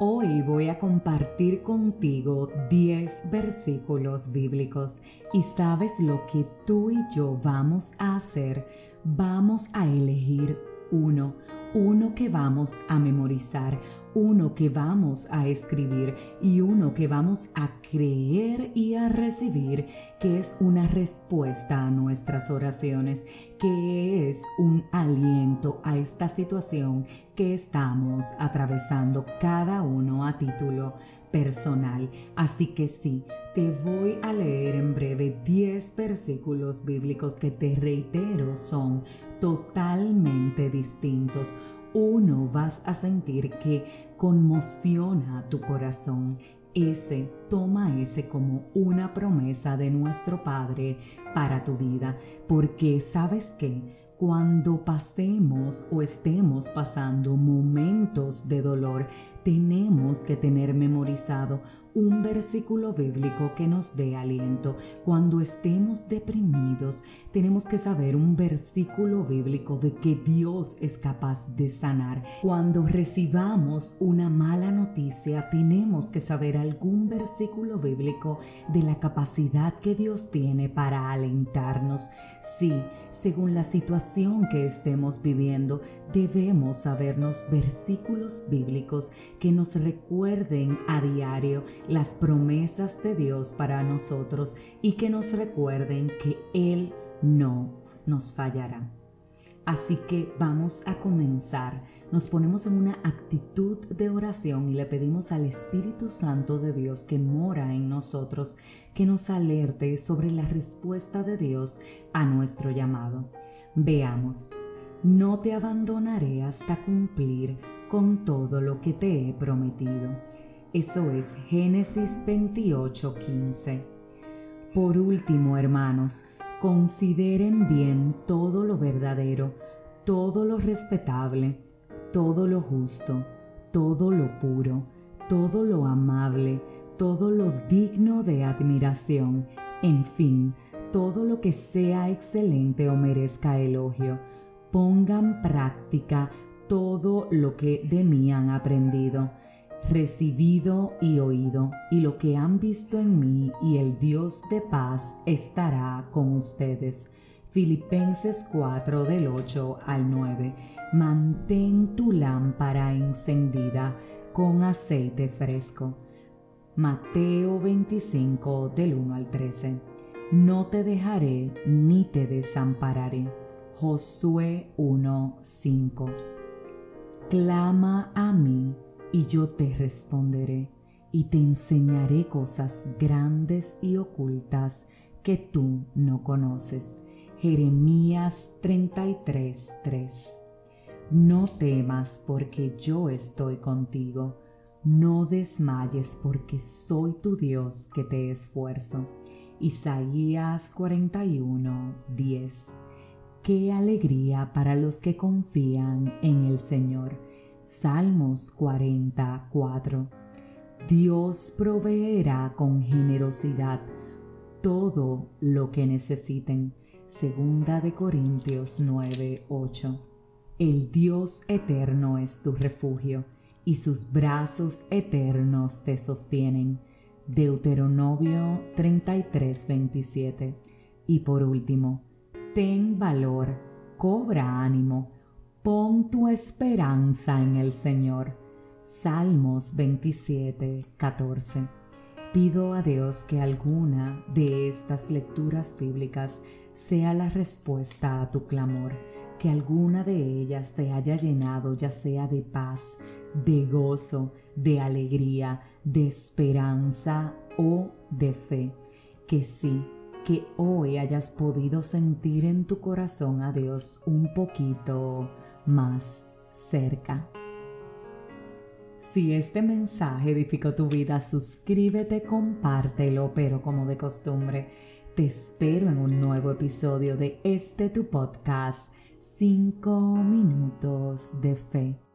Hoy voy a compartir contigo 10 versículos bíblicos y sabes lo que tú y yo vamos a hacer. Vamos a elegir uno, uno que vamos a memorizar, uno que vamos a escribir y uno que vamos a creer y a recibir, que es una respuesta a nuestras oraciones, que es un aliento a esta situación que estamos atravesando cada uno a título personal. Así que sí, te voy a leer 10 versículos bíblicos que te reitero son totalmente distintos. Uno vas a sentir que conmociona tu corazón. Ese, toma ese como una promesa de nuestro Padre para tu vida, porque sabes que cuando pasemos o estemos pasando momentos de dolor, tenemos que tener memorizado un versículo bíblico que nos dé aliento. Cuando estemos deprimidos, tenemos que saber un versículo bíblico de que Dios es capaz de sanar. Cuando recibamos una mala noticia, tenemos que saber algún versículo bíblico de la capacidad que Dios tiene para alentarnos. Sí, según la situación que estemos viviendo, debemos sabernos versículos bíblicos que nos recuerden a diario las promesas de Dios para nosotros y que nos recuerden que Él no nos fallará. Así que vamos a comenzar. Nos ponemos en una actitud de oración y le pedimos al Espíritu Santo de Dios que mora en nosotros que nos alerte sobre la respuesta de Dios a nuestro llamado. Veamos, no te abandonaré hasta cumplir con todo lo que te he prometido. Eso es Génesis 28:15. Por último, hermanos, consideren bien todo lo verdadero, todo lo respetable, todo lo justo, todo lo puro, todo lo amable, todo lo digno de admiración, en fin, todo lo que sea excelente o merezca elogio. Pongan práctica todo lo que de mí han aprendido recibido y oído, y lo que han visto en mí, y el Dios de paz estará con ustedes. Filipenses 4 del 8 al 9. Mantén tu lámpara encendida con aceite fresco. Mateo 25 del 1 al 13. No te dejaré ni te desampararé. Josué 1 5. Clama a mí y yo te responderé y te enseñaré cosas grandes y ocultas que tú no conoces. Jeremías 33:3 No temas porque yo estoy contigo. No desmayes porque soy tu Dios que te esfuerzo. Isaías 41:10 Qué alegría para los que confían en el Señor Salmos 44. Dios proveerá con generosidad todo lo que necesiten. Segunda de Corintios 9, 8. El Dios eterno es tu refugio y sus brazos eternos te sostienen. Deuteronomio 33, 27. Y por último, ten valor, cobra ánimo, Pon tu esperanza en el Señor. Salmos 27, 14. Pido a Dios que alguna de estas lecturas bíblicas sea la respuesta a tu clamor, que alguna de ellas te haya llenado ya sea de paz, de gozo, de alegría, de esperanza o de fe. Que sí, que hoy hayas podido sentir en tu corazón a Dios un poquito más cerca. Si este mensaje edificó tu vida, suscríbete, compártelo, pero como de costumbre, te espero en un nuevo episodio de este tu podcast, 5 minutos de fe.